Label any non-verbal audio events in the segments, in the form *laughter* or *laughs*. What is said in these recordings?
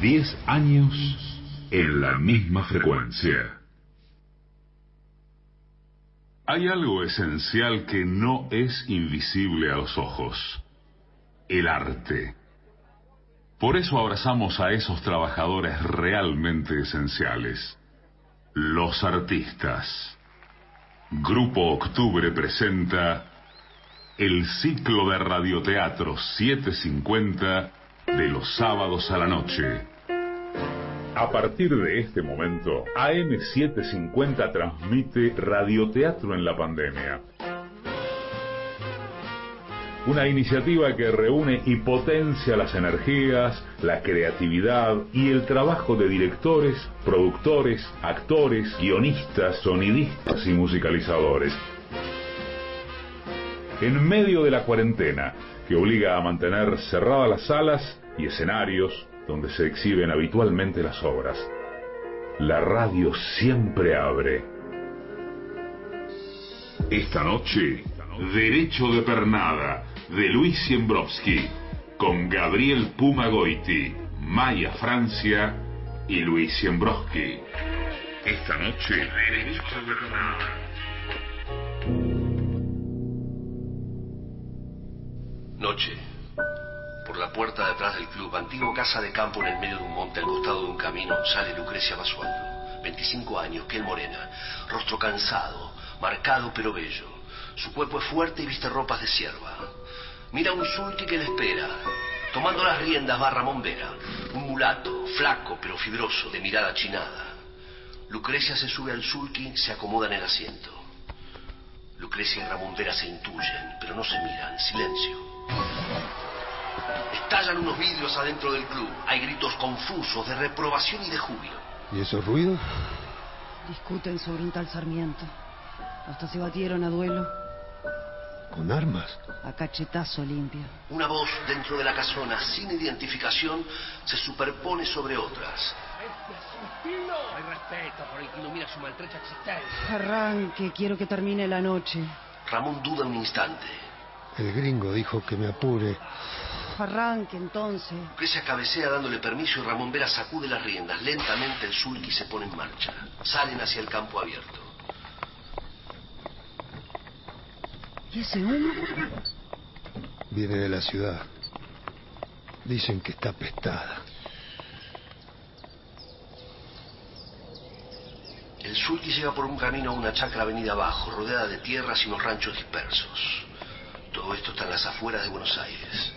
10 años en la misma frecuencia. Hay algo esencial que no es invisible a los ojos. El arte. Por eso abrazamos a esos trabajadores realmente esenciales. Los artistas. Grupo Octubre presenta el ciclo de radioteatro 750 de los sábados a la noche. A partir de este momento, AM750 transmite radioteatro en la pandemia. Una iniciativa que reúne y potencia las energías, la creatividad y el trabajo de directores, productores, actores, guionistas, sonidistas y musicalizadores. En medio de la cuarentena, que obliga a mantener cerradas las salas y escenarios donde se exhiben habitualmente las obras. La radio siempre abre. Esta noche, Derecho de Pernada, de Luis Siembrovsky, con Gabriel Pumagoiti, Maya Francia y Luis Siembrovsky. Esta noche, Derecho de Pernada. Noche. Por la puerta detrás del club, antiguo casa de campo en el medio de un monte al costado de un camino, sale Lucrecia Basualdo. 25 años, piel morena, rostro cansado, marcado pero bello. Su cuerpo es fuerte y viste ropas de sierva. Mira un sulky que le espera. Tomando las riendas va Ramón Vera, un mulato, flaco pero fibroso, de mirada chinada. Lucrecia se sube al sulky, se acomoda en el asiento. Lucrecia y Ramón Vera se intuyen, pero no se miran. Silencio. Estallan unos vidrios adentro del club. Hay gritos confusos de reprobación y de júbilo. ¿Y esos ruidos? Discuten sobre un tal Sarmiento. Hasta se batieron a duelo. ¿Con armas? A cachetazo limpio. Una voz dentro de la casona, sin identificación, se superpone sobre otras. Hay respeto por el que no mira su maltrecha existencia. Arranque, quiero que termine la noche. Ramón duda un instante. El gringo dijo que me apure. Arranque entonces. Lucrecia cabecea dándole permiso y Ramón Vera sacude las riendas. Lentamente el sulky se pone en marcha. Salen hacia el campo abierto. ¿Y ese humo? Viene de la ciudad. Dicen que está pestada. El sulky llega por un camino a una chacra avenida abajo, rodeada de tierras y unos ranchos dispersos. Todo esto está en las afueras de Buenos Aires.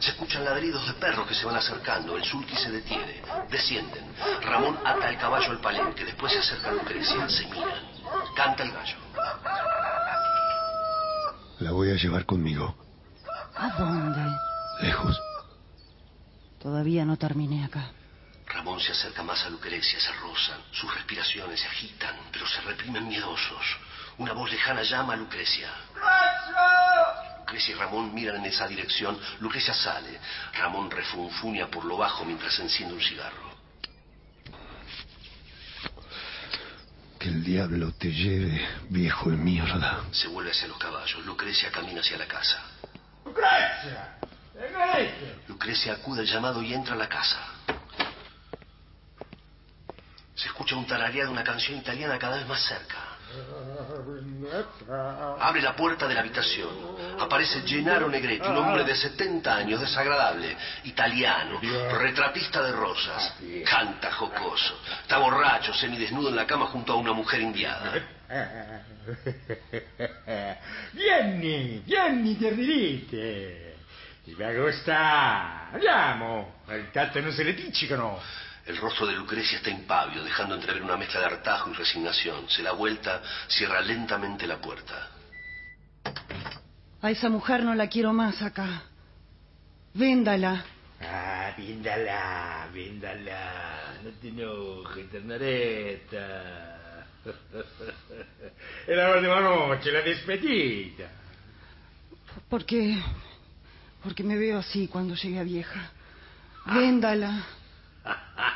Se escuchan ladridos de perros que se van acercando. El sulky se detiene. Descienden. Ramón ata el caballo al palenque. Después se acerca a Lucrecia. Se miran. Canta el gallo. La voy a llevar conmigo. ¿A dónde? Lejos. Todavía no terminé acá. Ramón se acerca más a Lucrecia, se rozan, sus respiraciones se agitan, pero se reprimen miedosos. Una voz lejana llama a Lucrecia. Lucrecia y Ramón miran en esa dirección. Lucrecia sale. Ramón refunfuña por lo bajo mientras enciende un cigarro. Que el diablo te lleve, viejo de mierda. Se vuelve hacia los caballos. Lucrecia camina hacia la casa. ¡Lucrecia! ¡Lucrecia! Lucrecia acude al llamado y entra a la casa. Se escucha un tarareado de una canción italiana cada vez más cerca. Abre la puerta de la habitación. Aparece Gennaro Negretti, un hombre de 70 años, desagradable, italiano, retratista de rosas. Canta jocoso. Está borracho, semidesnudo en la cama junto a una mujer indiada. Vieni, vieni, terribile. Ti va a gustare. Andiamo. Il se le piccicano. El rostro de Lucrecia está impávido, dejando entrever una mezcla de hartajo y resignación. Se da vuelta, cierra lentamente la puerta. A esa mujer no la quiero más acá. Véndala. Ah, véndala, véndala. No te enojes, ternareta. *laughs* Es la última noche, la despedida. Porque. Porque me veo así cuando llegue a vieja. Véndala. *laughs*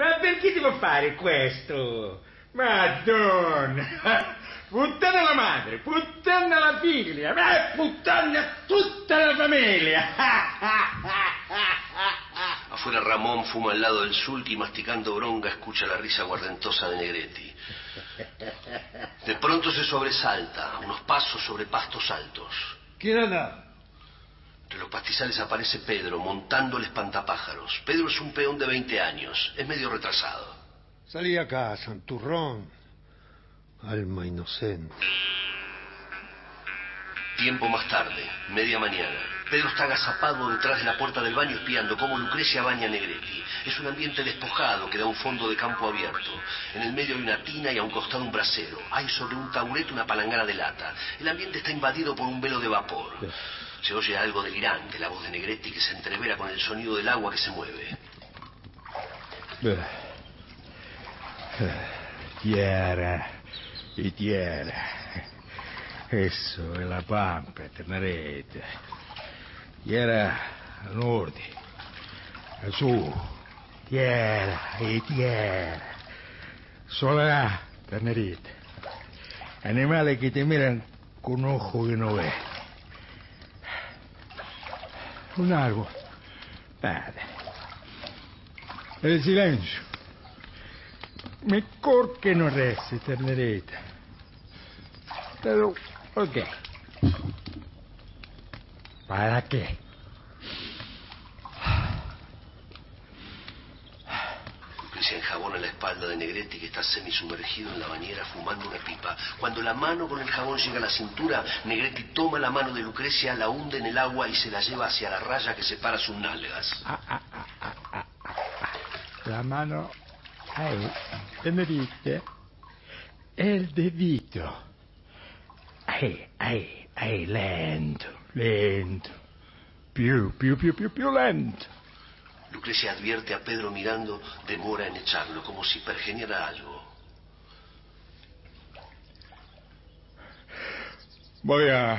Ma perché devo fare questo? Madonna! *laughs* Puttana la madre, puttana la figlia, ma puttana tutta la famiglia! Afuera Ramón fuma al lado del sulky masticando bronca escucha la risa guardentosa de Negretti. *laughs* De pronto se sobresalta, unos pasos sobre pastos altos. ¿Quién anda? Entre los pastizales aparece Pedro montando el espantapájaros. Pedro es un peón de 20 años, es medio retrasado. Salí acá, Santurrón. Alma inocente. Tiempo más tarde, media mañana. Pedro está agazapado detrás de la puerta del baño espiando cómo Lucrecia baña a Negretti. Es un ambiente despojado que da un fondo de campo abierto. En el medio hay una tina y a un costado un brasero. Hay sobre un taburete una palangana de lata. El ambiente está invadido por un velo de vapor. Se oye algo delirante, la voz de Negretti que se entrevera con el sonido del agua que se mueve. Tierra y tierra. Eso es la pampa, Ternareta. Tierra al norte, al sur. Tierra y tierra. Soledad, Ternerita. Animales que te miran con ojo que no ven. Un árbol. Nada. El silencio. Mejor que no rece, ternerita. Pero, ¿por qué? ¿Para qué? Lucrecia de Negretti que está semisumergido en la bañera fumando una pipa. Cuando la mano con el jabón llega a la cintura, Negretti toma la mano de Lucrecia, la hunde en el agua y se la lleva hacia la raya que separa sus nalgas. Ah, ah, ah. La mano ahí. El dedito. Ahí, ahí, ahí, lento, lento. Più, più, più, più, più lento. Lucrecia advierte a Pedro mirando, demora en echarlo, como si pergeniera algo. Voy a,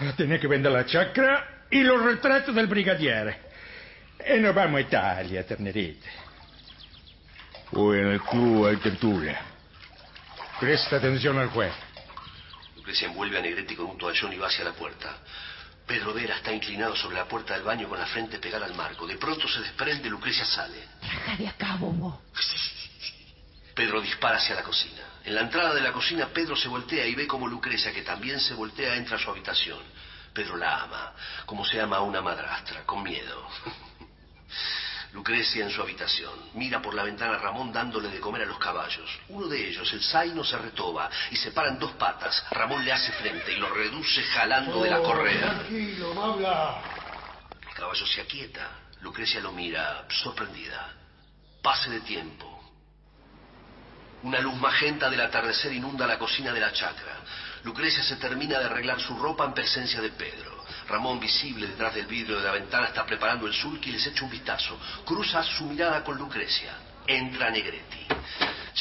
a tener que vender la chacra y los retratos del brigadiere. Y nos vamos a Italia, ternerita. Hoy en el club hay tertulia. Presta atención al juez. Lucrecia envuelve a Negretti con un toallón y va hacia la puerta. Pedro Vera está inclinado sobre la puerta del baño con la frente pegada al marco. De pronto se desprende, Lucrecia sale. Baja de acá, bobo. *laughs* Pedro dispara hacia la cocina. En la entrada de la cocina, Pedro se voltea y ve como Lucrecia, que también se voltea, entra a su habitación. Pedro la ama, como se ama a una madrastra, con miedo. *laughs* Lucrecia en su habitación. Mira por la ventana a Ramón dándole de comer a los caballos. Uno de ellos, el zaino, se retoba y se para en dos patas. Ramón le hace frente y lo reduce jalando de la correa. Tranquilo, no habla. El caballo se aquieta. Lucrecia lo mira, sorprendida. Pase de tiempo. Una luz magenta del atardecer inunda la cocina de la chacra. Lucrecia se termina de arreglar su ropa en presencia de Pedro. Ramón, visible detrás del vidrio de la ventana, está preparando el sulky y les echa un vistazo. Cruza su mirada con Lucrecia. Entra Negretti.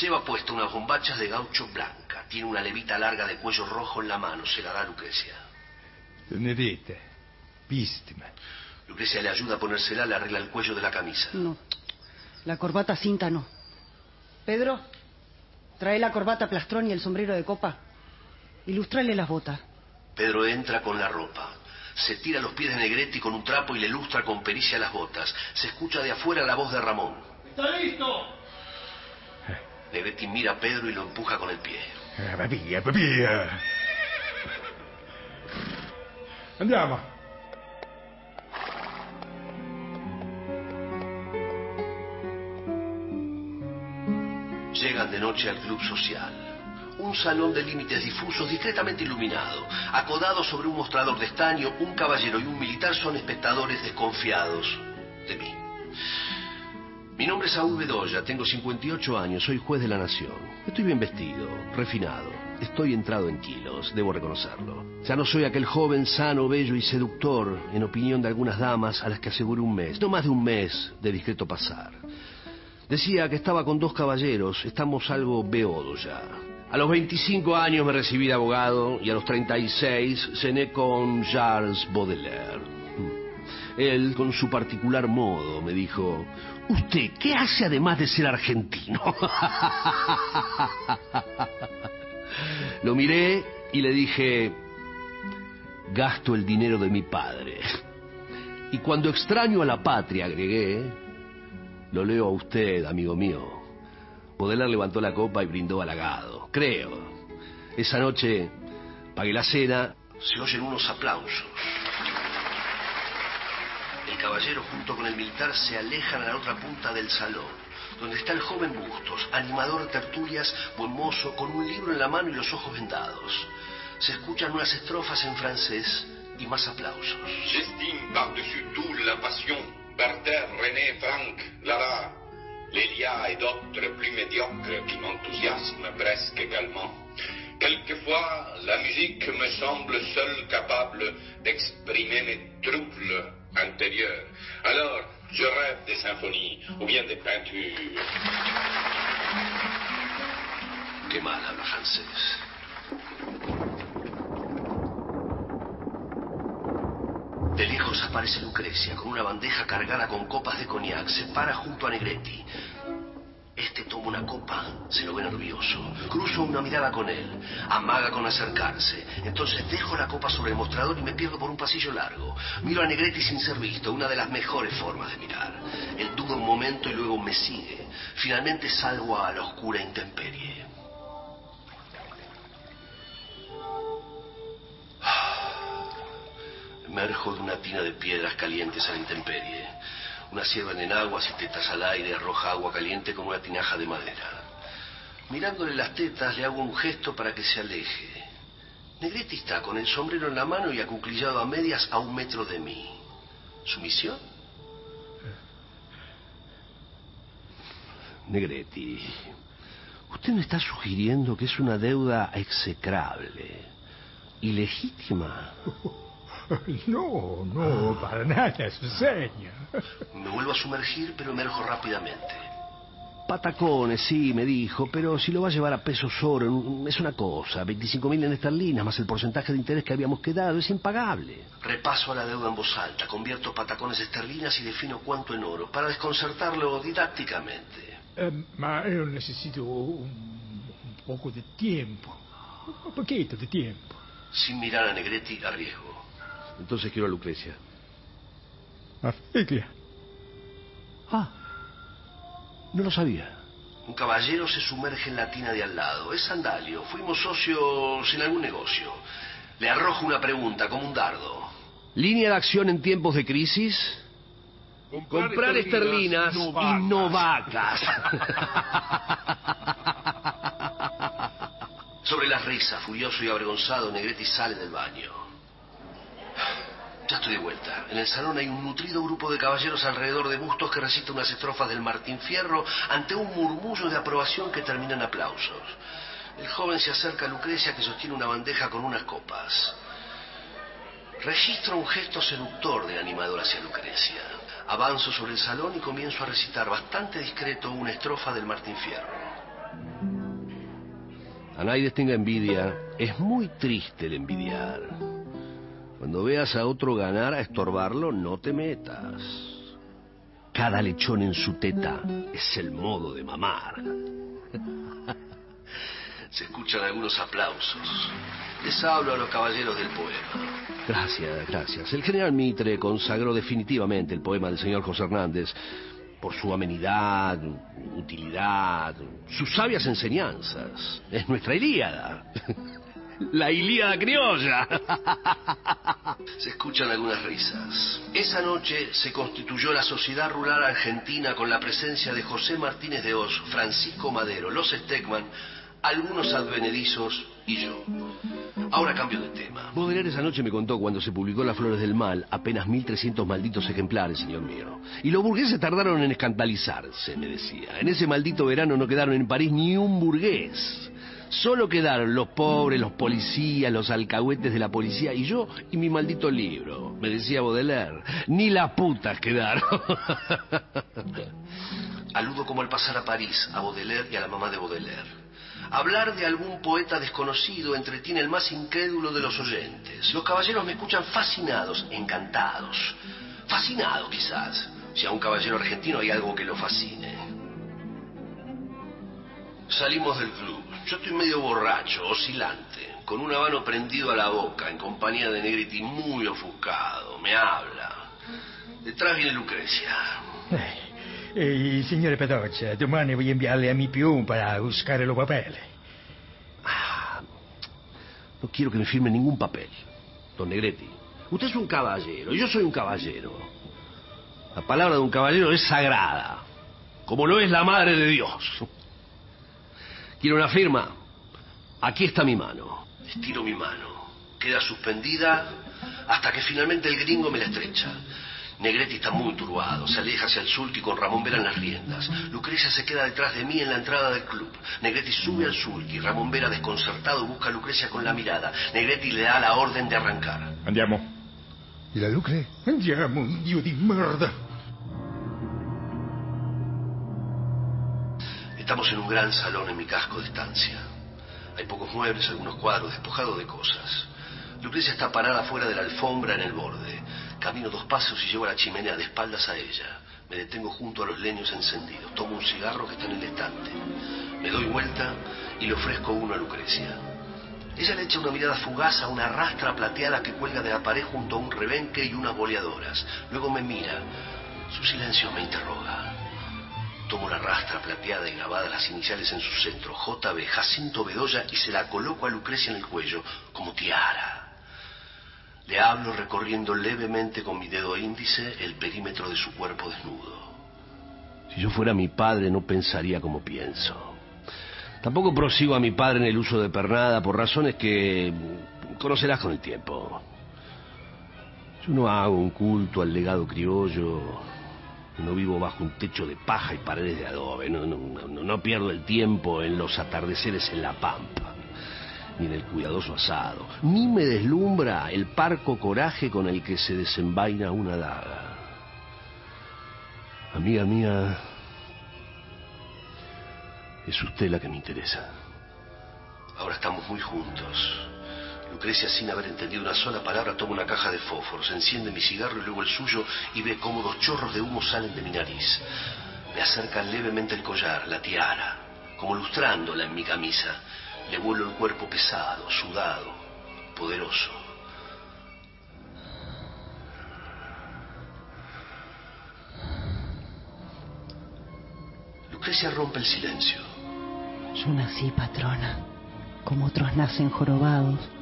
Lleva puesta unas bombachas de gaucho blanca. Tiene una levita larga de cuello rojo en la mano. Se la da a Lucrecia. Tenerita, vísteme. Lucrecia le ayuda a ponérsela, le arregla el cuello de la camisa. No. La corbata cinta no. Pedro, trae la corbata plastrón y el sombrero de copa. Ilústrale las botas. Pedro entra con la ropa. Se tira a los pies de Negretti con un trapo y le lustra con pericia las botas. Se escucha de afuera la voz de Ramón. ¿Está listo? Negretti mira a Pedro y lo empuja con el pie. Eh, Via, via. Andiamo. Llegan de noche al club social. Un salón de límites difusos discretamente iluminado. Acodado sobre un mostrador de estaño, un caballero y un militar son espectadores desconfiados de mí. Mi nombre es Saúl Bedoya, tengo 58 años, soy juez de la nación. Estoy bien vestido, refinado. Estoy entrado en kilos, debo reconocerlo. Ya no soy aquel joven sano, bello y seductor, en opinión de algunas damas a las que aseguré un mes, no más de un mes de discreto pasar. Decía que estaba con dos caballeros, estamos algo beodos ya. A los 25 años me recibí de abogado y a los 36 cené con Charles Baudelaire. Él, con su particular modo, me dijo, ¿usted qué hace además de ser argentino? *laughs* Lo miré y le dije, gasto el dinero de mi padre. Y cuando extraño a la patria, agregué, Lo leo a usted, amigo mío. Baudelaire levantó la copa y brindó halagado. Creo. Esa noche pagué la cena. Se oyen unos aplausos. El caballero junto con el militar se alejan a la otra punta del salón donde está el joven Bustos, animador de tertulias, buen mozo, con un libro en la mano y los ojos vendados. Se escuchan unas estrofas en francés y más aplausos. J'estime par-dessus tout la passion, Werther, René, Franck, Lara, Lélia et d'autres plus médiocres qui m'enthousiasment presque également. Quelquefois, la musique me semble seule capable d'exprimer mes troubles intérieurs. Alors, je rêve des symphonies ou bien des peintures. Habla francés. De lejos aparece Lucrecia con una bandeja cargada con copas de cognac. Se para junto a Negretti. Este toma una copa, se lo ve nervioso. Cruzo una mirada con él. Amaga con acercarse. Entonces dejo la copa sobre el mostrador y me pierdo por un pasillo largo. Miro a Negretti sin ser visto, una de las mejores formas de mirar. Él duda un momento y luego me sigue. Finalmente salgo a la oscura intemperie. Emerjo de una tina de piedras calientes a la intemperie. Una sierva en aguas y tetas al aire arroja agua caliente con una tinaja de madera. Mirándole las tetas le hago un gesto para que se aleje. Negretti está con el sombrero en la mano y acuclillado a medias a un metro de mí. ¿Su misión? Negretti, usted me está sugiriendo que es una deuda execrable, ilegítima. *laughs* No, no, para nada, su señor. Me vuelvo a sumergir, pero emerjo rápidamente. Patacones, sí, me dijo, pero si lo va a llevar a pesos oro, es una cosa. 25 mil en esterlinas más el porcentaje de interés que habíamos quedado, es impagable. Repaso a la deuda en voz alta, convierto patacones esterlinas y defino cuánto en oro, para desconcertarlo didácticamente. Eh, ma yo necesito un, un poco de tiempo. Un poquito de tiempo. Sin mirar a Negretti, arriesgo. Entonces quiero a Lucrecia. ¿A? Ah, no lo sabía. Un caballero se sumerge en la tina de al lado. Es sandalio. Fuimos socios en algún negocio. Le arrojo una pregunta como un dardo. ¿Línea de acción en tiempos de crisis? Comprar, esterlinas, y no vacas. *laughs* Sobre las risas, furioso y avergonzado, Negretti sale del baño. Ya estoy de vuelta. En el salón hay un nutrido grupo de caballeros alrededor de bustos que recitan unas estrofas del Martín Fierro ante un murmullo de aprobación que termina en aplausos. El joven se acerca a Lucrecia que sostiene una bandeja con unas copas. Registro un gesto seductor del animador hacia Lucrecia. Avanzo sobre el salón y comienzo a recitar bastante discreto una estrofa del Martín Fierro. A nadie tenga envidia. Es muy triste el envidiar. Cuando veas a otro ganar a estorbarlo, no te metas. Cada lechón en su teta es el modo de mamar. *laughs* Se escuchan algunos aplausos. Les hablo a los caballeros del poema. Gracias, gracias. El general Mitre consagró definitivamente el poema del señor José Hernández por su amenidad, utilidad, sus sabias enseñanzas. Es nuestra Ilíada. *laughs* La Ilíada criolla. *laughs* Se escuchan algunas risas. Esa noche se constituyó la Sociedad Rural Argentina con la presencia de José Martínez de Oz, Francisco Madero, los Steckman, algunos advenedizos y yo. Ahora cambio de tema. Baudelaire esa noche me contó cuando se publicó Las Flores del Mal, apenas 1.300 malditos ejemplares, señor mío. Y los burgueses tardaron en escandalizarse, me decía. En ese maldito verano no quedaron en París ni un burgués. Solo quedaron los pobres, los policías, los alcahuetes de la policía y yo y mi maldito libro, me decía Baudelaire. Ni las putas quedaron. *laughs* Aludo como al pasar a París a Baudelaire y a la mamá de Baudelaire. Hablar de algún poeta desconocido entretiene el más incrédulo de los oyentes. Los caballeros me escuchan fascinados, encantados. Fascinados quizás, si a un caballero argentino hay algo que lo fascine. Salimos del club. Yo estoy medio borracho, oscilante, con un habano prendido a la boca, en compañía de Negretti muy ofuscado. Me habla. Detrás viene Lucrecia. Eh, signore Pedoccia, domani voy a enviarle a mi più para buscar los papeles. Ah, no quiero que me firme ningún papel, don Negretti. Usted es un caballero, yo soy un caballero. La palabra de un caballero es sagrada, como lo es la madre de Dios. Quiero una firma. Aquí está mi mano. Estiro mi mano. Queda suspendida hasta que finalmente el gringo me la estrecha. Negretti está muy turbado, se aleja hacia el sulky con Ramón Vera en las riendas. Lucrecia se queda detrás de mí en la entrada del club. Negretti sube al sulky, Ramón Vera desconcertado busca a Lucrecia con la mirada. Negretti le da la orden de arrancar. Andiamo. ¿Y la Lucre? Andiamo, Dio di merda. Estamos en un gran salón en mi casco de estancia. Hay pocos muebles, algunos cuadros despojados de cosas. Lucrecia está parada fuera de la alfombra en el borde. Camino dos pasos y llego a la chimenea de espaldas a ella. Me detengo junto a los leños encendidos. Tomo un cigarro que está en el estante. Me doy vuelta y le ofrezco uno a Lucrecia. Ella le echa una mirada fugaz a una rastra plateada que cuelga de la pared junto a un rebenque y unas boleadoras. Luego me mira. Su silencio me interroga. Tomo la rastra plateada y grabada las iniciales en su centro, JB, Jacinto Bedoya, y se la coloco a Lucrecia en el cuello, como tiara. Le hablo recorriendo levemente con mi dedo índice el perímetro de su cuerpo desnudo. Si yo fuera mi padre no pensaría como pienso. Tampoco prosigo a mi padre en el uso de pernada por razones que conocerás con el tiempo. Yo no hago un culto al legado criollo, no vivo bajo un techo de paja y paredes de adobe, no, no, pierdo el tiempo en los atardeceres en la pampa ni en el cuidadoso asado, ni me deslumbra el parco coraje con el que se desenvaina una daga. Amiga mía, es usted la que me interesa. Ahora estamos muy juntos. Lucrecia, sin haber entendido una sola palabra, toma una caja de fósforos, enciende mi cigarro y luego el suyo y ve cómo dos chorros de humo salen de mi nariz. Me acerca levemente el collar, la tiara, como lustrándola en mi camisa. Le vuelo el cuerpo pesado, sudado, poderoso. Lucrecia rompe el silencio. Yo nací patrona, como otros nacen jorobados,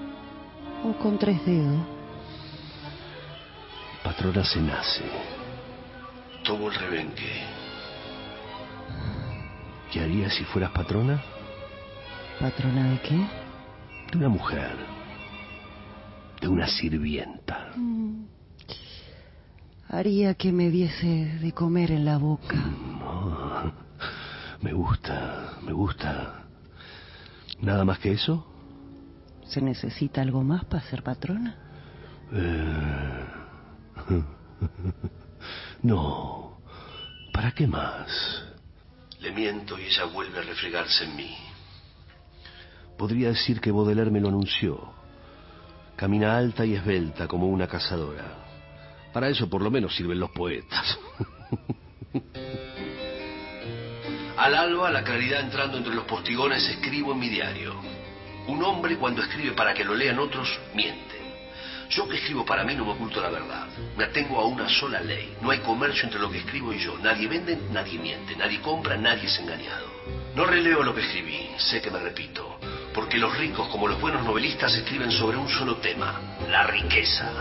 o con tres dedos. Patrona se nace. Tomo el rebenque. ¿Qué harías si fueras patrona? ¿Patrona de qué? De una mujer. De una sirvienta. Haría que me diese de comer en la boca. No. Me gusta, me gusta. ¿Nada más que eso? ¿Se necesita algo más para ser patrona? Eh... *laughs* No. ¿Para qué más? Le miento y ella vuelve a refregarse en mí. Podría decir que Baudelaire me lo anunció. Camina alta y esbelta como una cazadora. Para eso por lo menos sirven los poetas. *laughs* Al alba, la claridad entrando entre los postigones, escribo en mi diario. Un hombre cuando escribe para que lo lean otros, miente. Yo que escribo para mí no me oculto la verdad. Me atengo a una sola ley. No hay comercio entre lo que escribo y yo. Nadie vende, nadie miente. Nadie compra, nadie es engañado. No releo lo que escribí. Sé que me repito. Porque los ricos, como los buenos novelistas, escriben sobre un solo tema. La riqueza.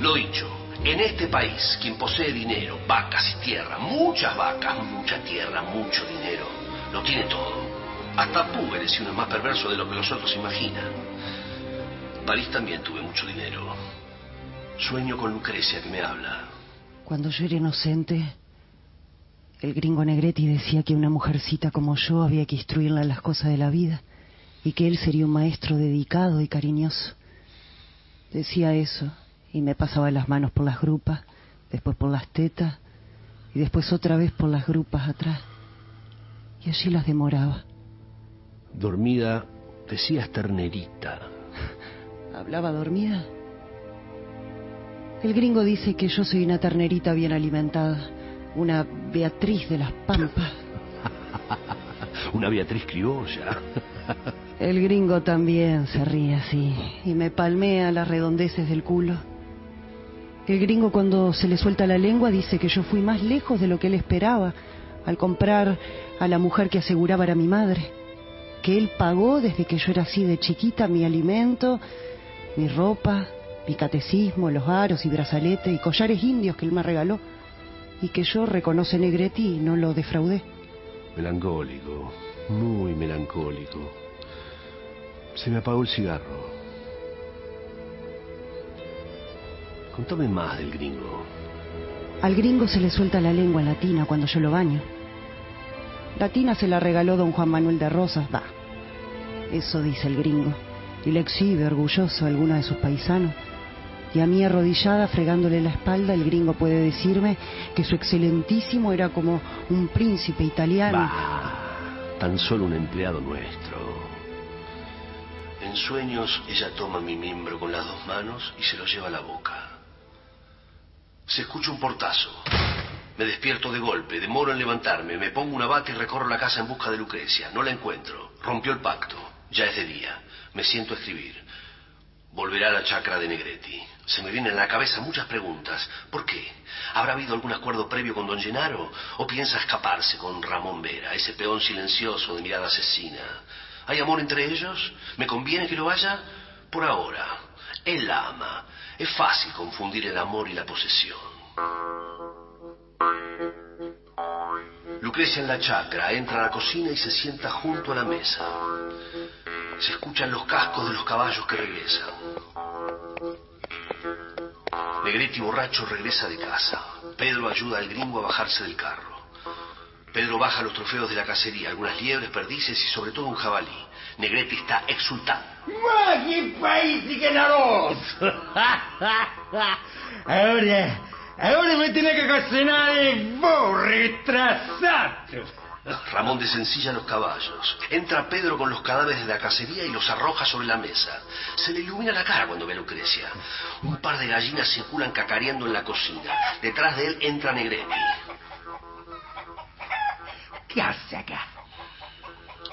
Lo dicho. En este país, quien posee dinero, vacas y tierra, muchas vacas, mucha tierra, mucho dinero, lo tiene todo. Hasta púberes si uno más perverso de lo que los otros imaginan. París también tuve mucho dinero. Sueño con Lucrecia que me habla. Cuando yo era inocente, el gringo Negretti decía que una mujercita como yo había que instruirla en las cosas de la vida y que él sería un maestro dedicado y cariñoso. Decía eso y me pasaba las manos por las grupas, después por las tetas y después otra vez por las grupas atrás. Y allí las demoraba. Dormida, decías ternerita. ¿Hablaba dormida? El gringo dice que yo soy una ternerita bien alimentada, una Beatriz de las Pampas. *laughs* Una Beatriz criolla. El gringo también se ríe así y me palmea las redondeces del culo. El gringo cuando se le suelta la lengua dice que yo fui más lejos de lo que él esperaba al comprar a la mujer que aseguraba era mi madre, que él pagó desde que yo era así de chiquita mi alimento, mi ropa, mi catecismo, los aros y brazaletes y collares indios que él me regaló y que yo, reconoce Negretti, y no lo defraudé. Melancólico, muy melancólico. Se me apagó el cigarro. Contame más del gringo. Al gringo se le suelta la lengua latina cuando yo lo baño. Latina se la regaló don Juan Manuel de Rosas, va. Eso dice el gringo. Y le exhibe orgulloso a alguno de sus paisanos. Y a mí arrodillada, fregándole la espalda, el gringo puede decirme que su excelentísimo era como un príncipe italiano. Tan solo un empleado nuestro. En sueños ella toma mi miembro con las dos manos y se lo lleva a la boca. Se escucha un portazo. Me despierto de golpe, demoro en levantarme, me pongo una bata y recorro la casa en busca de Lucrecia. No la encuentro. Rompió el pacto. Ya es de día. Me siento a escribir. Volverá a la chacra de Negretti. Se me vienen a la cabeza muchas preguntas. ¿Por qué? ¿Habrá habido algún acuerdo previo con don Genaro? ¿O piensa escaparse con Ramón Vera, ese peón silencioso de mirada asesina? ¿Hay amor entre ellos? ¿Me conviene que lo vaya? Por ahora. Él ama. Es fácil confundir el amor y la posesión. Lucrecia en la chacra entra a la cocina y se sienta junto a la mesa. Se escuchan los cascos de los caballos que regresan. Negretti borracho regresa de casa. Pedro ayuda al gringo a bajarse del carro. Pedro baja los trofeos de la cacería, algunas liebres, perdices y sobre todo un jabalí. Negretti está exultando. Ma che paesi che naroso! Ahora, ahora me tiene que cocinar vos, retrasado. Ramón desencilla los caballos. Entra Pedro con los cadáveres de la cacería y los arroja sobre la mesa. Se le ilumina la cara cuando ve a Lucrecia. Un par de gallinas circulan cacareando en la cocina. Detrás de él entra Negretti. ¿Qué hace acá?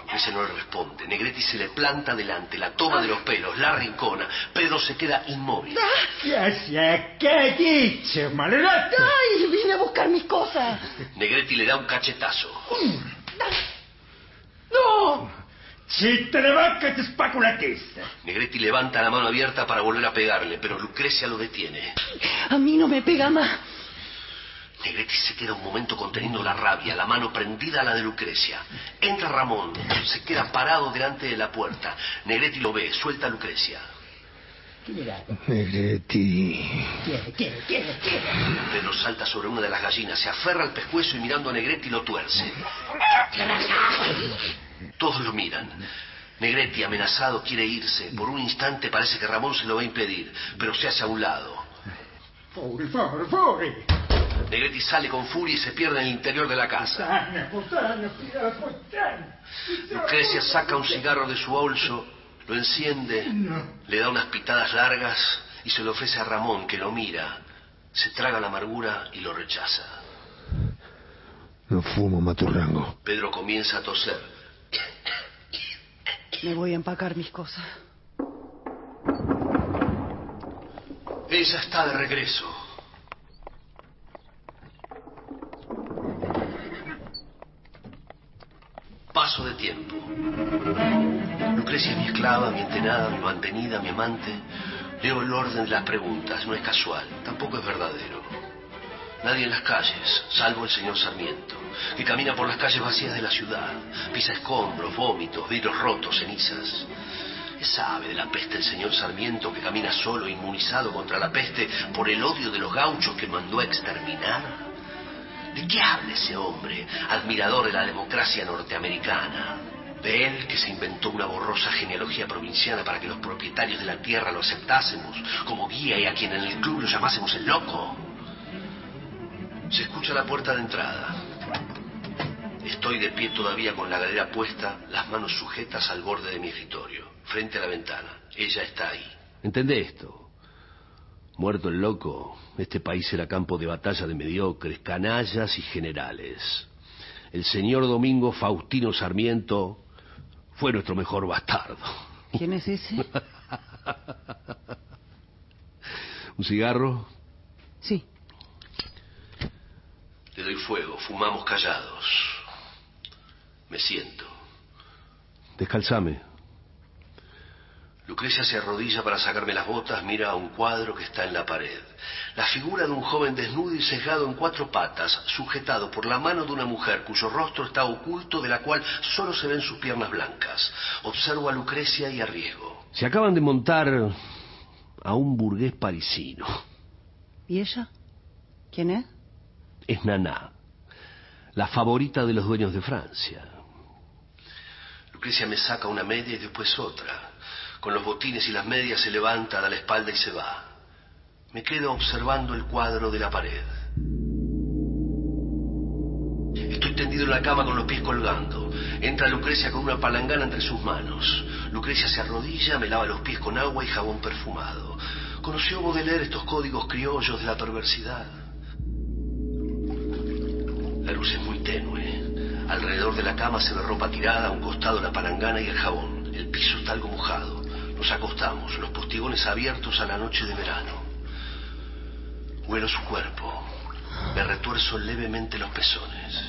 Lucrecia no le responde. Negretti se le planta delante, la toma de los pelos, la rincona. Pedro se queda inmóvil. ¿Qué acá, dicho, malogrado? ¡Ay! Vine a buscar mis cosas. Negretti le da un cachetazo. ¡No! Si te levantas, te espaco la testa. Negretti levanta la mano abierta para volver a pegarle, pero Lucrecia lo detiene. A mí no me pega más. Negretti se queda un momento conteniendo la rabia, la mano prendida a la de Lucrecia. Entra Ramón, se queda parado delante de la puerta. Negretti lo ve, suelta a Lucrecia. ¿Qué mira? Negretti. ¿Quiere, quiere, quiere, quiere? Pedro salta sobre una de las gallinas, se aferra al pescuezo y mirando a Negretti lo tuerce. Todos lo miran. Negretti, amenazado, quiere irse. Por un instante parece que Ramón se lo va a impedir, pero se hace a un lado. Fuori, fuori, fuori. Negretti sale con furia y se pierde en el interior de la casa. Lucrecia saca un cigarro de su bolso, lo enciende, le da unas pitadas largas y se lo ofrece a Ramón, que lo mira, se traga la amargura y lo rechaza. No fumo, Maturrango. Pedro comienza a toser. Me voy a empacar mis cosas. Ella está de regreso. Lucrecia mi esclava, mi entenada, mi mantenida, mi amante. Leo el orden de las preguntas, no es casual, tampoco es verdadero. Nadie en las calles, salvo el señor Sarmiento, que camina por las calles vacías de la ciudad, pisa escombros, vómitos, vidrios rotos, cenizas. ¿Qué sabe de la peste el señor Sarmiento que camina solo, inmunizado contra la peste por el odio de los gauchos que mandó a exterminar? ¿De qué habla ese hombre, admirador de la democracia norteamericana? De él que se inventó una borrosa genealogía provinciana para que los propietarios de la tierra lo aceptásemos como guía y a quien en el club lo llamásemos el loco. Se escucha la puerta de entrada. Estoy de pie todavía con la galera puesta, las manos sujetas al borde de mi escritorio, frente a la ventana. Ella está ahí. ¿Entendé esto? Muerto el loco, este país era campo de batalla de mediocres, canallas y generales. El señor Domingo Faustino Sarmiento fue nuestro mejor bastardo. ¿Quién es ese? *laughs* ¿Un cigarro? Sí. Le doy fuego, fumamos callados. Me siento. Descalzame. Lucrecia se arrodilla para sacarme las botas, mira a un cuadro que está en la pared. La figura de un joven desnudo y sesgado en cuatro patas, sujetado por la mano de una mujer cuyo rostro está oculto, de la cual solo se ven sus piernas blancas. Observo a Lucrecia y arriesgo. Se acaban de montar a un burgués parisino. ¿Y ella? ¿Quién es? Es Naná, la favorita de los dueños de Francia. Lucrecia me saca una media y después otra. Con los botines y las medias se levanta, da la espalda y se va. Me quedo observando el cuadro de la pared. Estoy tendido en la cama con los pies colgando. Entra Lucrecia con una palangana entre sus manos. Lucrecia se arrodilla, me lava los pies con agua y jabón perfumado. ¿Conoció Baudelaire estos códigos criollos de la perversidad? La luz es muy tenue. Alrededor de la cama se ve ropa tirada, a un costado la palangana y el jabón. El piso está algo mojado. Nos acostamos, los postigones abiertos a la noche de verano. Huelo su cuerpo. Me retuerzo levemente los pezones.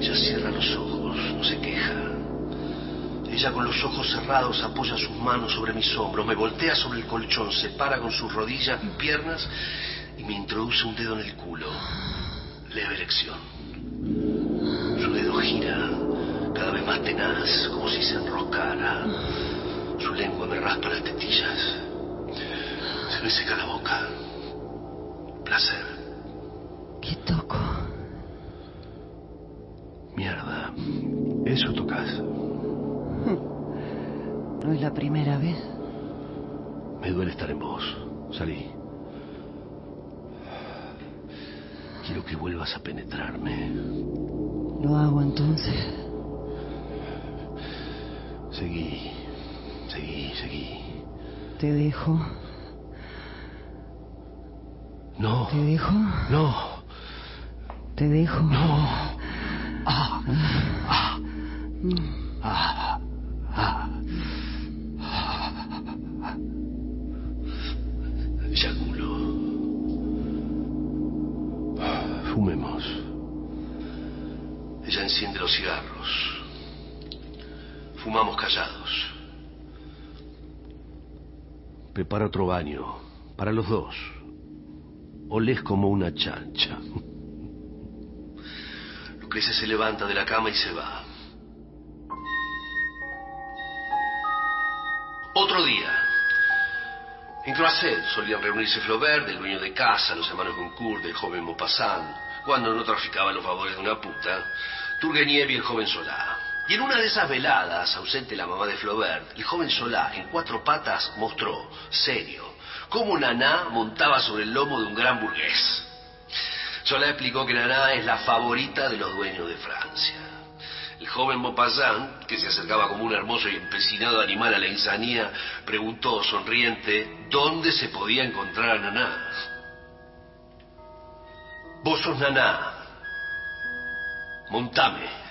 Ella cierra los ojos, no se queja. Ella con los ojos cerrados apoya sus manos sobre mis hombros, me voltea sobre el colchón, se para con sus rodillas, mis piernas y me introduce un dedo en el culo. Leve erección. Su dedo gira, cada vez más tenaz, como si se enroscara. Su lengua me raspa las tetillas. Se me seca la boca. Placer. ¿Qué toco? Mierda. Eso tocas. No es la primera vez. Me duele estar en vos. Salí. Quiero que vuelvas a penetrarme. Lo hago entonces. Seguí. Seguí, seguí. Te dejo. No. Te dejo. No. Te dejo. No. Ah. Ah. Ah. Ah. Fumemos. Ella enciende los cigarros. Fumamos callados. Prepara otro baño. Para los dos. Olés como una chancha. *laughs* Lucrecia se levanta de la cama y se va. Otro día. En Croisset solían reunirse Flaubert, el dueño de casa, los hermanos Goncourt, el joven Maupassant, cuando no traficaba los favores de una puta, Turgeniev y el joven Solá. Y en una de esas veladas, ausente la mamá de Flaubert, el joven Solá, en cuatro patas, mostró, serio, cómo Naná montaba sobre el lomo de un gran burgués. Solá explicó que Naná es la favorita de los dueños de Francia. El joven Maupassant, que se acercaba como un hermoso y empecinado animal a la insanía, preguntó sonriente dónde se podía encontrar a Naná. Vos sos Naná. Montame.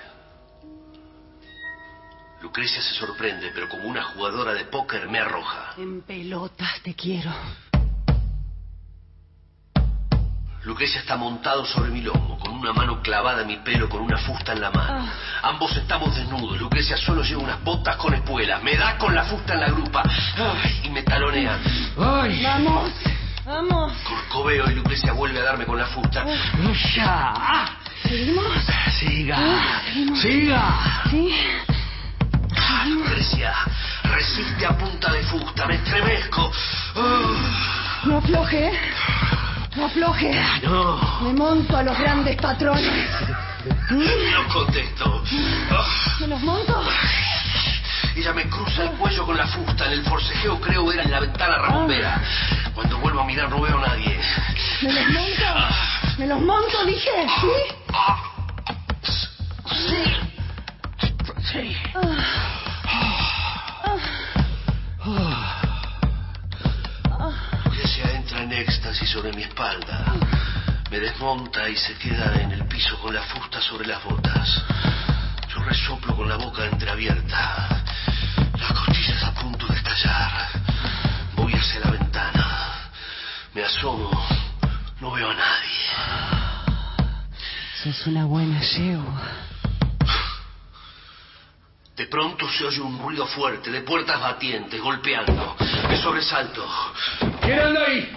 Lucrecia se sorprende, pero como una jugadora de póker me arroja. En pelotas te quiero. Lucrecia está montado sobre mi lomo, con una mano clavada en mi pelo, con una fusta en la mano. Ambos estamos desnudos. Lucrecia solo lleva unas botas con espuelas. Me da con la fusta en la grupa Ay, y me talonea. ¡Ay! Vamos, vamos. Corcoveo y Lucrecia vuelve a darme con la fusta. ¡Ya! ¿Seguimos? ¡Siga! seguimos. ¡Siga! Sí. Ah, Lucrecia, resiste a punta de fusta. Me estremezco. Ah. No afloje. No afloje. ¡No! Me monto a los grandes patrones. No contesto. Ah. ¿Me los monto? Ella me cruza el cuello con la fusta. En el forcejeo creo era en la ventana ramombera. Cuando vuelvo a mirar no veo a nadie. ¿Me los monto? ¿Me los monto, dije? ¿Sí? Ah. Sí. Sí. Lucrecia entra en éxtasis sobre mi espalda. Me desmonta y se queda en el piso con la fusta sobre las botas. Yo resoplo con la boca entreabierta. Las costillas a punto de estallar. Voy hacia la ventana. Me asomo No veo a nadie. Sos una buena yegua. De pronto se oye un ruido fuerte de puertas batientes, golpeando. Me sobresalto. ¿Quién anda ahí?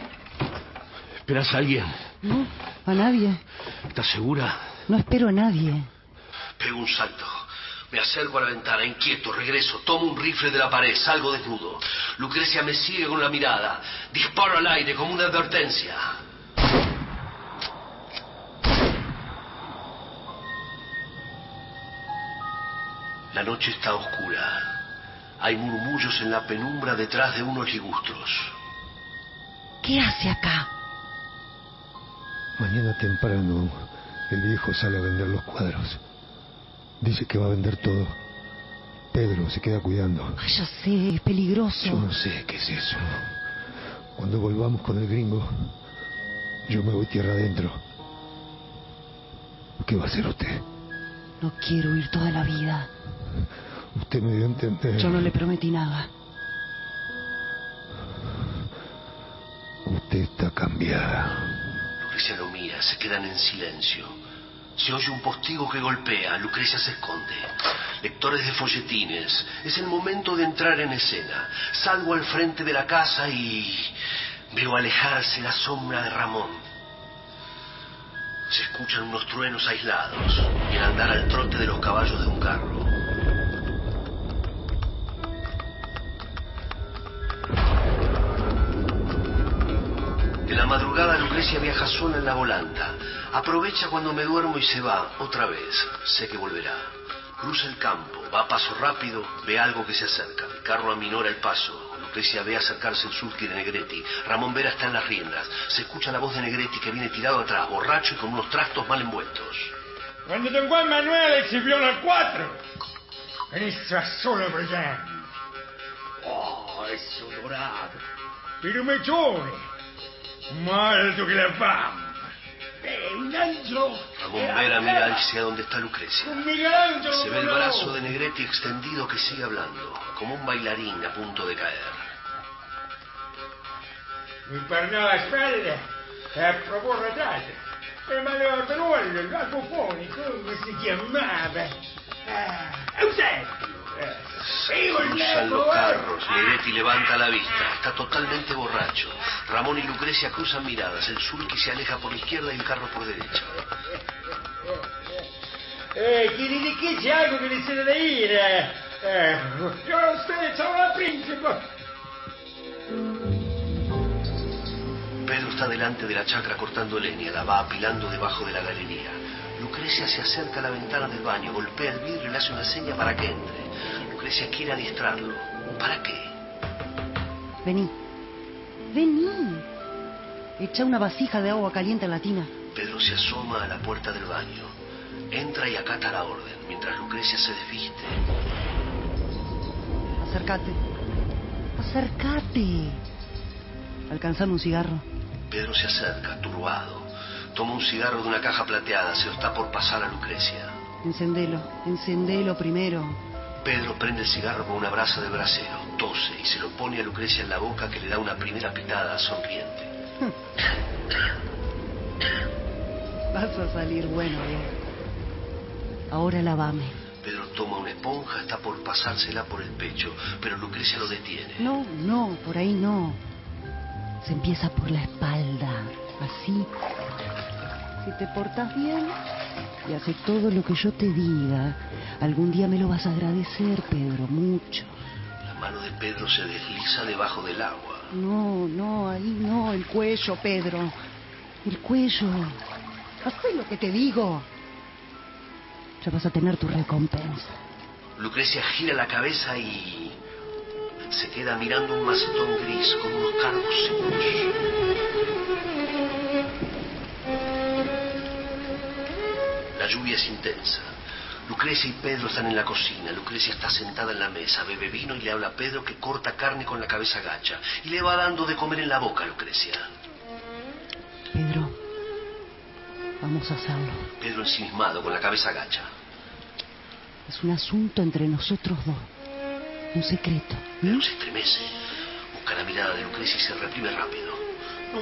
¿Esperas a alguien? No, a nadie. ¿Estás segura? No espero a nadie. Pego un salto. Me acerco a la ventana, inquieto, regreso, tomo un rifle de la pared, salgo desnudo. Lucrecia me sigue con la mirada. Disparo al aire como una advertencia. La noche está oscura. Hay murmullos en la penumbra detrás de unos ligustros. ¿Qué hace acá? Mañana temprano el viejo sale a vender los cuadros. Dice que va a vender todo. Pedro se queda cuidando. Ay, ya sé, es peligroso. Yo no sé qué es eso. Cuando volvamos con el gringo, yo me voy tierra adentro. ¿Qué va a hacer usted? No quiero ir toda la vida. Usted me dio a entender. Yo no le prometí nada. Usted está cambiada. Lucrecia lo mira, se quedan en silencio. Se oye un postigo que golpea, Lucrecia se esconde. Lectores de folletines, es el momento de entrar en escena. Salgo al frente de la casa y veo alejarse la sombra de Ramón. Se escuchan unos truenos aislados y el andar al trote de los caballos de un carro. La madrugada Lucrecia viaja sola en la volanta. Aprovecha cuando me duermo y se va, otra vez. Sé que volverá. Cruza el campo, va a paso rápido, ve algo que se acerca. El carro aminora el paso. Lucrecia ve acercarse el sulky de Negretti. Ramón Vera está en las riendas. Se escucha la voz de Negretti que viene tirado atrás, borracho y con unos trastos mal envueltos. Quando Don Juan Manuele si viola al 4, inizia solo brillando. Oh, es dorado. Pirumecione, más alto que la fama. Eh, un angelo. Ramón Vera mira hacia donde está Lucrecia. Un Michelangelo. Se ve el brazo de Negretti extendido que sigue hablando, como un bailarín a punto de caer. Mi pernò la spalla a proporre tardi. E ma le ordenole, il buffoni, come si chiamava? Ah, Eusebio. Eh, Cruzan los eh. carros, Negretti levanta la vista, está totalmente borracho. Ramón y Lucrecia cruzan miradas, el sulky se aleja por la izquierda y el carro por derecha. Eh, che c'è algo che ne siete da dire? Eh, io lo stesso, la principe. Pedro está delante de la chacra cortando leña, la va apilando debajo de la galería. Lucrecia se acerca a la ventana del baño, golpea el vidrio y le hace una seña para que entre. Lucrecia quiere adiestrarlo. ¿Para qué? Vení. Vení. Echa una vasija de agua caliente en la tina. Pedro se asoma a la puerta del baño. Entra y acata la orden, mientras Lucrecia se desviste. Acércate. Acércate. Alcanzame un cigarro. Pedro se acerca, turbado. Toma un cigarro de una caja plateada, se lo está por pasar a Lucrecia. Encendelo. Encendelo primero. Pedro prende el cigarro con una brasa de brasero, tose y se lo pone a Lucrecia en la boca que le da una primera pitada sonriente. *laughs* Vas a salir bueno, bien. Ahora lavame. Pedro toma una esponja, está por pasársela por el pecho, pero Lucrecia lo detiene. No, no, por ahí no. Se empieza por la espalda. Así. Si te portas bien y haces todo lo que yo te diga, algún día me lo vas a agradecer, Pedro, mucho. La mano de Pedro se desliza debajo del agua. No, no, ahí no, el cuello, Pedro. El cuello. Haz lo que te digo. Ya vas a tener tu recompensa. Lucrecia gira la cabeza y se queda mirando un macetón gris con unos cargos secos. La lluvia es intensa. Lucrecia y Pedro están en la cocina. Lucrecia está sentada en la mesa, bebe vino y le habla a Pedro que corta carne con la cabeza gacha. Y le va dando de comer en la boca a Lucrecia. Pedro, vamos a hacerlo. Pedro ensimismado con la cabeza gacha. Es un asunto entre nosotros dos. Un secreto. Pedro se estremece. Busca la mirada de Lucrecia y se reprime rápido. No.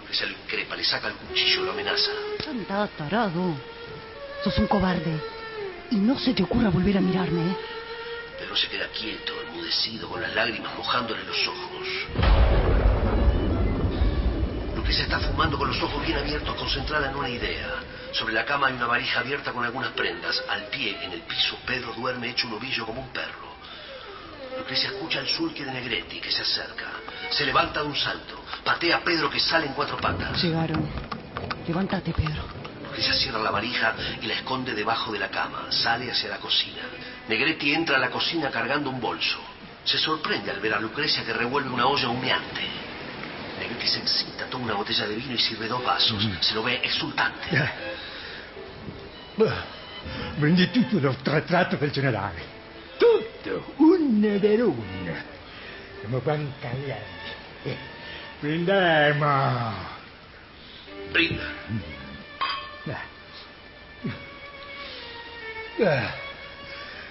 Lucrecia lo increpa, le saca el cuchillo, lo amenaza. Anda, tarado. Sos un cobarde. Y no se te ocurra volver a mirarme, ¿eh? Pedro se queda quieto, enmudecido, con las lágrimas mojándole los ojos. Lucrecia está fumando con los ojos bien abiertos, concentrada en una idea. Sobre la cama hay una varija abierta con algunas prendas. Al pie, en el piso, Pedro duerme hecho un ovillo como un perro. Lucrecia escucha el sulque de Negretti que se acerca. Se levanta de un salto. Patea a Pedro que sale en cuatro patas. Llegaron. Levántate, Pedro. Lucrecia cierra la varija y la esconde debajo de la cama. Sale hacia la cocina. Negretti entra a la cocina cargando un bolso. Se sorprende al ver a Lucrecia que revuelve una olla humeante. Negretti se excita, toma una botella de vino y sirve dos vasos. Se lo ve exultante. Prendi tutto lo trattato del generale. Tutto, un per uno. Siamo bancaliati. Prendiamo. Brinda. Ah.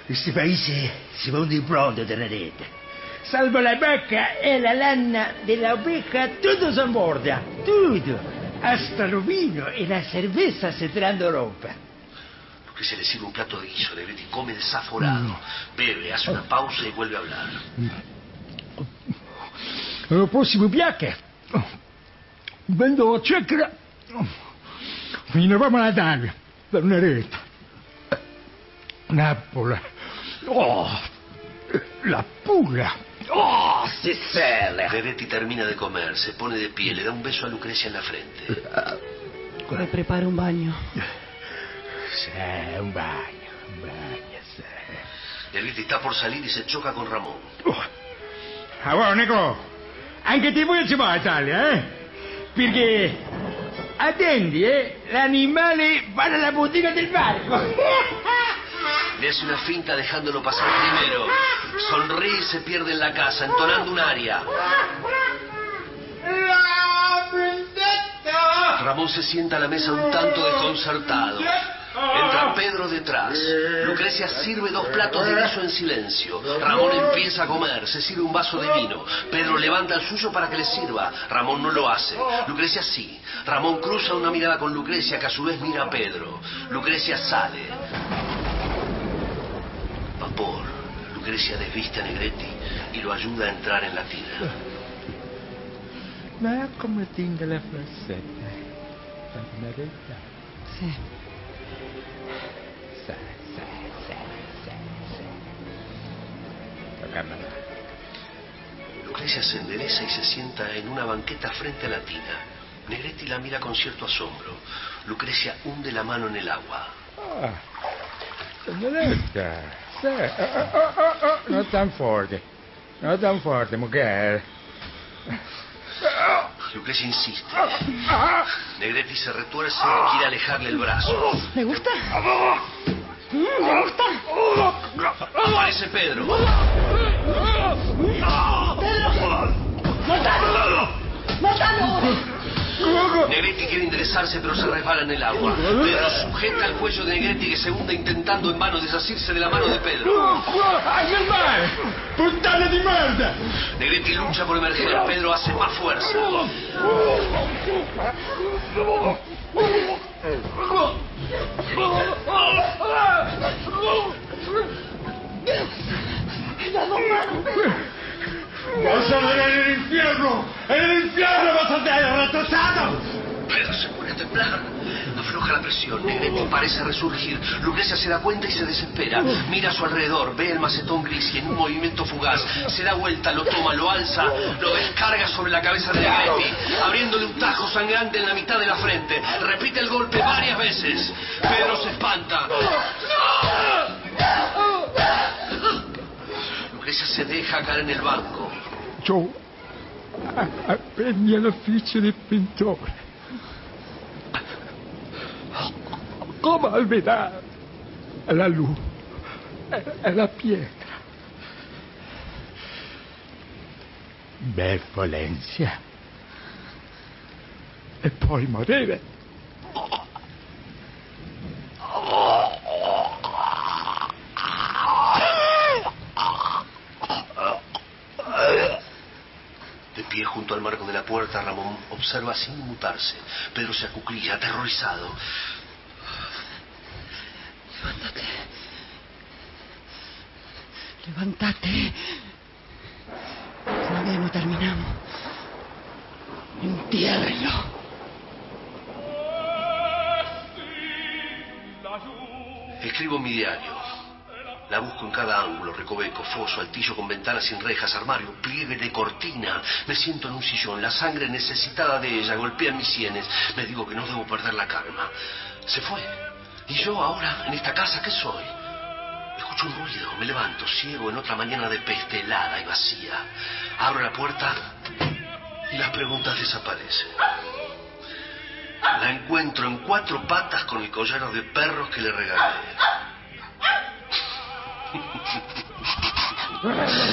Questi paesi si vanno di pronto, tenerete. Salvo la vacca e la lana della oveja, tutto si borda. Tutto. Hasta lo vino e la cerveza se traen ropa. Lucrecia le sirve un plato de guiso. Negretti come desaforado. Bebe, hace una pausa y vuelve a hablar. Lo prossimo piacche. Vendo cecchera. Fino a Natale. Per una rete. Napola. Oh, la pura. Oh, Sicilia. Negretti termina de comer, se pone de pie, le da un beso a Lucrecia en la frente. Me preparo un baño. Sì, un bagno, un bagno, sì. Negretti está por salir y se choca con Ramón. Allora, Nico, anche te vuoi ci va a Italia, eh? Perché, attendi, eh? L'animale va nella bottega del barco. *laughs* Le hace una finta dejándolo pasar primero. Sonríe y se pierde en la casa, entonando un aria. Ramón se sienta a la mesa un tanto desconcertado. Entra Pedro detrás. Lucrecia sirve dos platos de guiso en silencio. Ramón empieza a comer, se sirve un vaso de vino. Pedro levanta el suyo para que le sirva. Ramón no lo hace. Lucrecia sí. Ramón cruza una mirada con Lucrecia que a su vez mira a Pedro. Lucrecia sale. Vapor. Lucrecia desviste a Negretti y lo ayuda a entrar en la tina. Ma come tenga la verità. Sí. Lucrecia se endereza y se sienta en una banqueta frente a la tina. Negretti la mira con cierto asombro. Lucrecia hunde la mano en el agua. Oh, oh, oh, oh, Non tan forte. Non tan forte, mujer. Lucrecia insiste. Negretti se retuerce y quiere alejarle el brazo. ¿Me gusta? Mm, ¿Me gusta? Aparece Pedro. Negretti quiere enderezarse pero se resbala en el agua. Pedro sujeta el cuello de Negretti que se hunde intentando en vano desasirse de la mano de Pedro. Mare! Puttana di merda! Negretti lucha por emerger. Pedro hace más fuerza. ¡Vas a ver en el infierno! ¡En el infierno vas a andar retrasado! Pedro se pone a temblar. Afloja la presión. Negretti parece resurgir. Lucrecia se da cuenta y se desespera. Mira a su alrededor. Ve el macetón gris y en un movimiento fugaz se da vuelta, lo toma, lo alza, lo descarga sobre la cabeza de Negretti, abriéndole un tajo sangrante en la mitad de la frente. Repite el golpe varias veces. Pedro se espanta. Lucrecia se deja caer en el banco. A- Appendi all'ufficio del pittore. Come al vedere la luce e- e la pietra. Benevolenza. E poi morire. De pie junto al marco de la puerta, Ramón observa sin mutarse. Pedro se acuclilla, aterrorizado. Levántate. Levántate. Todavía no terminamos. Entiérrenlo. Escribo mi diario. La busco en cada ángulo, recoveco, foso, altillo con ventanas sin rejas, armario, pliegue de cortina. Me siento en un sillón, la sangre necesitada de ella golpea mis sienes. Me digo que no debo perder la calma. Se fue. ¿Y yo ahora, en esta casa, qué soy? Escucho un ruido, me levanto, ciego en otra mañana de peste helada y vacía. Abro la puerta y las preguntas desaparecen. La encuentro en cuatro patas con el collar de perros que le regalé.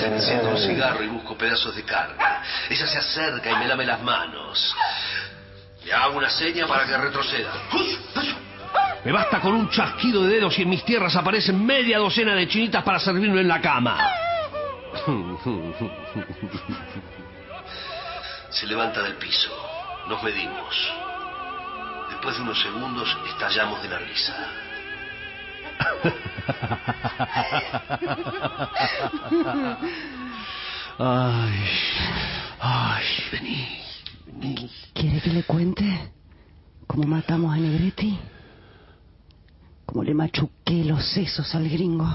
Enciendo un cigarro y busco pedazos de carne. Ella se acerca y me lame las manos. Le hago una seña para que retroceda. Me basta con un chasquido de dedos y en mis tierras aparecen media docena de chinitas para servirme en la cama. Se levanta del piso. Nos medimos. Después de unos segundos estallamos de la risa. Ay, ay, vení. ¿Quiere que le cuente cómo matamos a Negretti? Cómo le machuqué los sesos al gringo.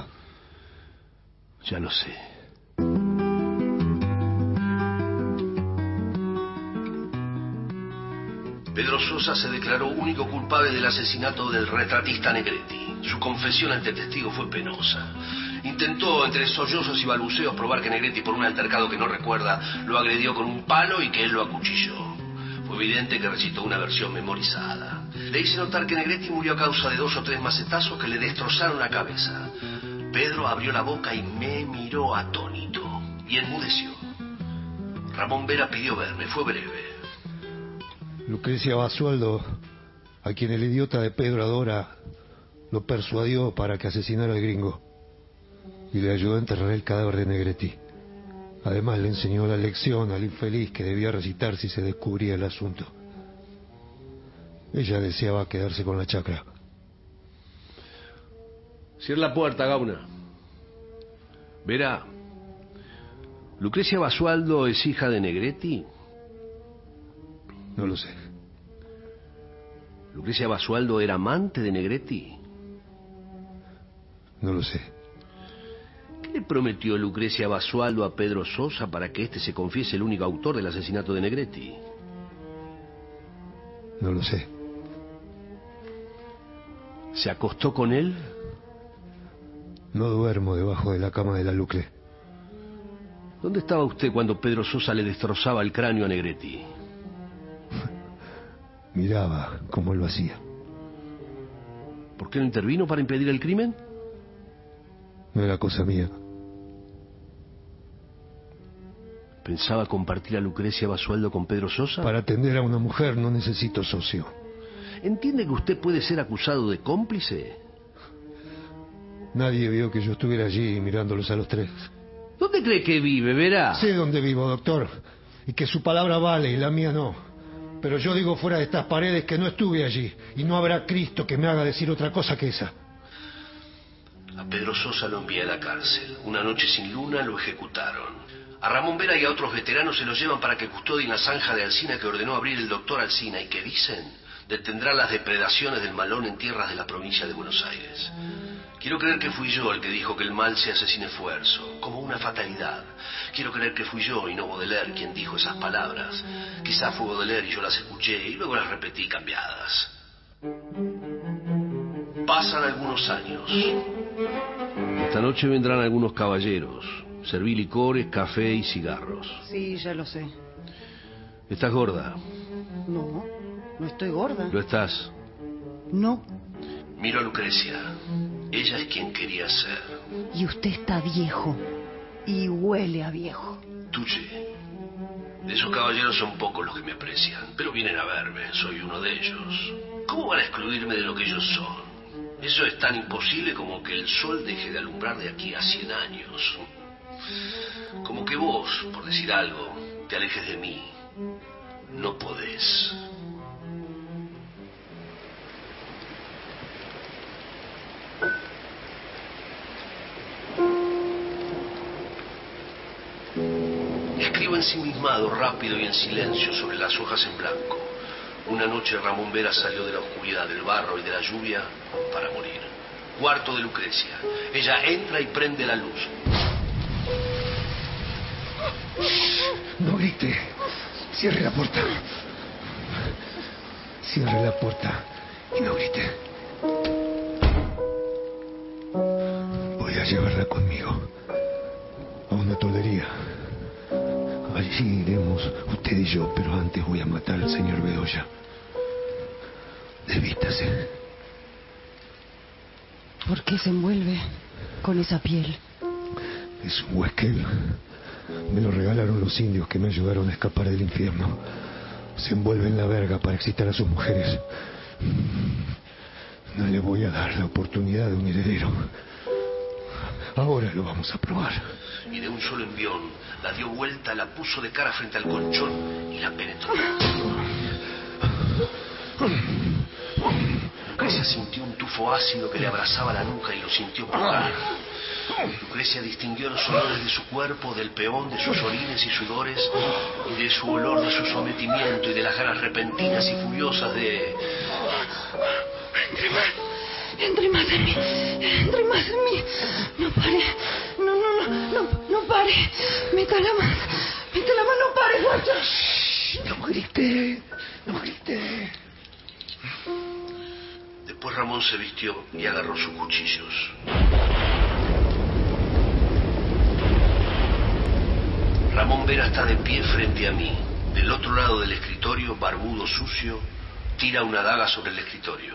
Ya lo sé. Pedro Sosa se declaró único culpable del asesinato del retratista Negretti. Su confesión ante testigo fue penosa. Intentó, entre sollozos y balbuceos, probar que Negretti, por un altercado que no recuerda, lo agredió con un palo y que él lo acuchilló. Fue evidente que recitó una versión memorizada. Le hice notar que Negretti murió a causa de dos o tres macetazos que le destrozaron la cabeza. Pedro abrió la boca y me miró atónito. Y enmudeció. Ramón Vera pidió verme, fue breve. Lucrecia Basualdo, a quien el idiota de Pedro Adora lo persuadió para que asesinara al gringo y le ayudó a enterrar el cadáver de Negretti. Además le enseñó la lección al infeliz que debía recitar si se descubría el asunto. Ella deseaba quedarse con la chacra. Cierra la puerta, Gauna. Verá, ¿Lucrecia Basualdo es hija de Negretti? No lo sé. ¿Lucrecia Basualdo era amante de Negretti? No lo sé. ¿Qué le prometió Lucrecia Basualdo a Pedro Sosa para que éste se confiese el único autor del asesinato de Negretti? No lo sé. ¿Se acostó con él? No duermo debajo de la cama de la Lucre. ¿Dónde estaba usted cuando Pedro Sosa le destrozaba el cráneo a Negretti? Miraba cómo lo hacía. ¿Por qué no intervino para impedir el crimen? No era cosa mía. ¿Pensaba compartir a Lucrecia Basualdo con Pedro Sosa? Para atender a una mujer no necesito socio. ¿Entiende que usted puede ser acusado de cómplice? Nadie vio que yo estuviera allí mirándolos a los tres. ¿Dónde cree que vive, verá? Sé dónde vivo, doctor, y que su palabra vale y la mía no. Pero yo digo fuera de estas paredes que no estuve allí y no habrá Cristo que me haga decir otra cosa que esa. A Pedro Sosa lo envié a la cárcel. Una noche sin luna lo ejecutaron. A Ramón Vera y a otros veteranos se los llevan para que custodien la zanja de Alcina que ordenó abrir el doctor Alcina y que dicen detendrá las depredaciones del malón en tierras de la provincia de Buenos Aires. Quiero creer que fui yo el que dijo que el mal se hace sin esfuerzo, como una fatalidad. Quiero creer que fui yo y no Baudelaire quien dijo esas palabras. Quizá fue Baudelaire y yo las escuché y luego las repetí cambiadas. Pasan algunos años. Esta noche vendrán algunos caballeros. Serví licores, café y cigarros. Sí, ya lo sé. ¿Estás gorda? No, no estoy gorda. ¿Lo estás? No. Miro a Lucrecia. Ella es quien quería ser. Y usted está viejo. Y huele a viejo. Tuche. Esos caballeros son pocos los que me aprecian, pero vienen a verme. Soy uno de ellos. ¿Cómo van a excluirme de lo que ellos son? Eso es tan imposible como que el sol deje de alumbrar de aquí a 100 años. Como que vos, por decir algo, te alejes de mí. no podés. Escribo ensimismado, rápido y en silencio sobre las hojas en blanco. Una noche Ramón Vera salió de la oscuridad del barro y de la lluvia para morir. Cuarto de Lucrecia. Ella entra y prende la luz. No grite. Cierre la puerta. Cierre la puerta y no grite. Llevarla conmigo a una tolería. Allí iremos usted y yo, pero antes voy a matar al señor Bedoya. Desvístase. ¿Por qué se envuelve con esa piel? Es un huesquel. Me lo regalaron los indios que me ayudaron a escapar del infierno. Se envuelve en la verga para excitar a sus mujeres. No le voy a dar la oportunidad de un heredero. Ahora lo vamos a probar. Y de un solo envión la dio vuelta, la puso de cara frente al colchón y la penetró. Lucrecia sintió un tufo ácido que le abrazaba la nuca y lo sintió pujar. Lucrecia distinguió los olores de su cuerpo, del peón, de sus orines y sudores, y de su olor de su sometimiento y de las ganas repentinas y furiosas de... Entre más, entre más en mí, No pare, no, no, no, no, no pare. Meta la mano, meta la mano, no pare, guacho. No grite, no grite. Después Ramón se vistió y agarró sus cuchillos. Ramón Vera está de pie frente a mí. Del otro lado del escritorio, barbudo, sucio, tira una daga sobre el escritorio.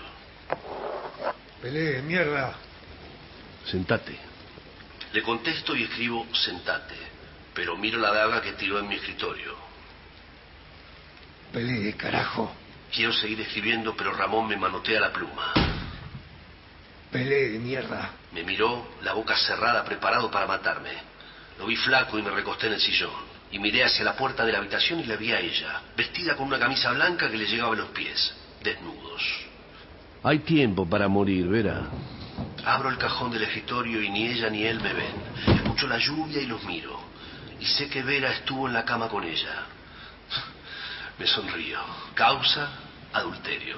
Pelee, mierda. Sentate. Le contesto y escribo sentate, pero miro la daga que tiró en mi escritorio. Pelee, carajo. Quiero seguir escribiendo, pero Ramón me manotea la pluma. Pelee, mierda. Me miró, la boca cerrada, preparado para matarme. Lo vi flaco y me recosté en el sillón. Y miré hacia la puerta de la habitación y la vi a ella, vestida con una camisa blanca que le llegaba a los pies, desnudos. Hay tiempo para morir, Vera. Abro el cajón del escritorio y ni ella ni él me ven. Escucho la lluvia y los miro. Y sé que Vera estuvo en la cama con ella. Me sonrío. Causa, adulterio.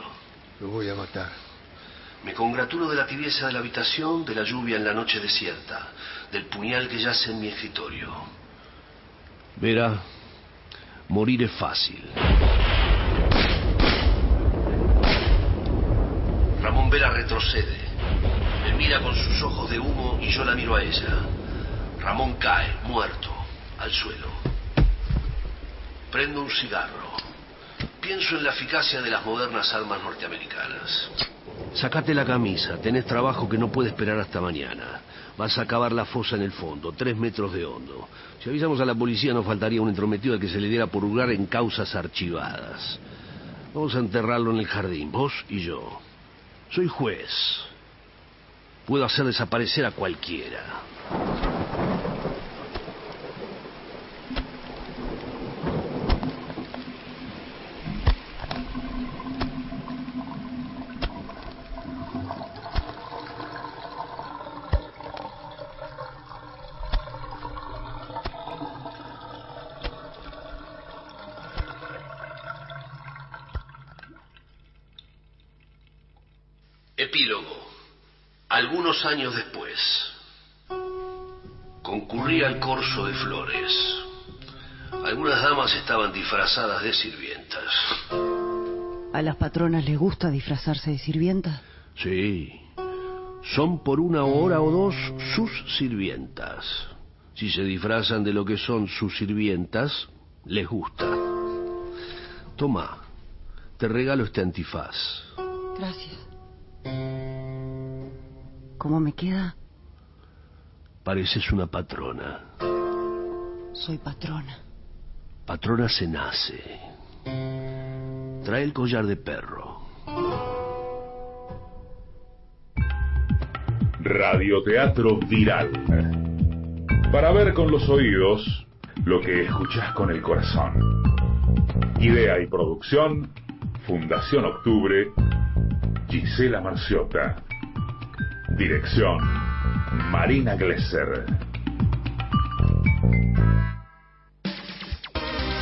Lo voy a matar. Me congratulo de la tibieza de la habitación, de la lluvia en la noche desierta, del puñal que yace en mi escritorio. Vera, morir es fácil. Ramón Vera retrocede. Mira con sus ojos de humo y yo la miro a ella. Ramón cae, muerto, al suelo. Prendo un cigarro. Pienso en la eficacia de las modernas armas norteamericanas. Sacate la camisa, tenés trabajo que no puede esperar hasta mañana. Vas a cavar la fosa en el fondo, tres metros de hondo. Si avisamos a la policía nos faltaría un entrometido al que se le diera por hurgar en causas archivadas. Vamos a enterrarlo en el jardín, vos y yo. Soy juez. Puedo hacer desaparecer a cualquiera. Años después. Concurrí al corso de flores. Algunas damas estaban disfrazadas de sirvientas. ¿A las patronas les gusta disfrazarse de sirvienta? Sí. Son por una hora o dos sus sirvientas. Si se disfrazan de lo que son sus sirvientas, les gusta. Toma, te regalo este antifaz. Gracias. ¿Cómo me queda? Pareces una patrona. Soy patrona. Patrona se nace. Trae el collar de perro. Radioteatro Viral. Para ver con los oídos lo que escuchás con el corazón. Idea y producción, Fundación Octubre, Gisela Marciota. Dirección, Marina Glesser.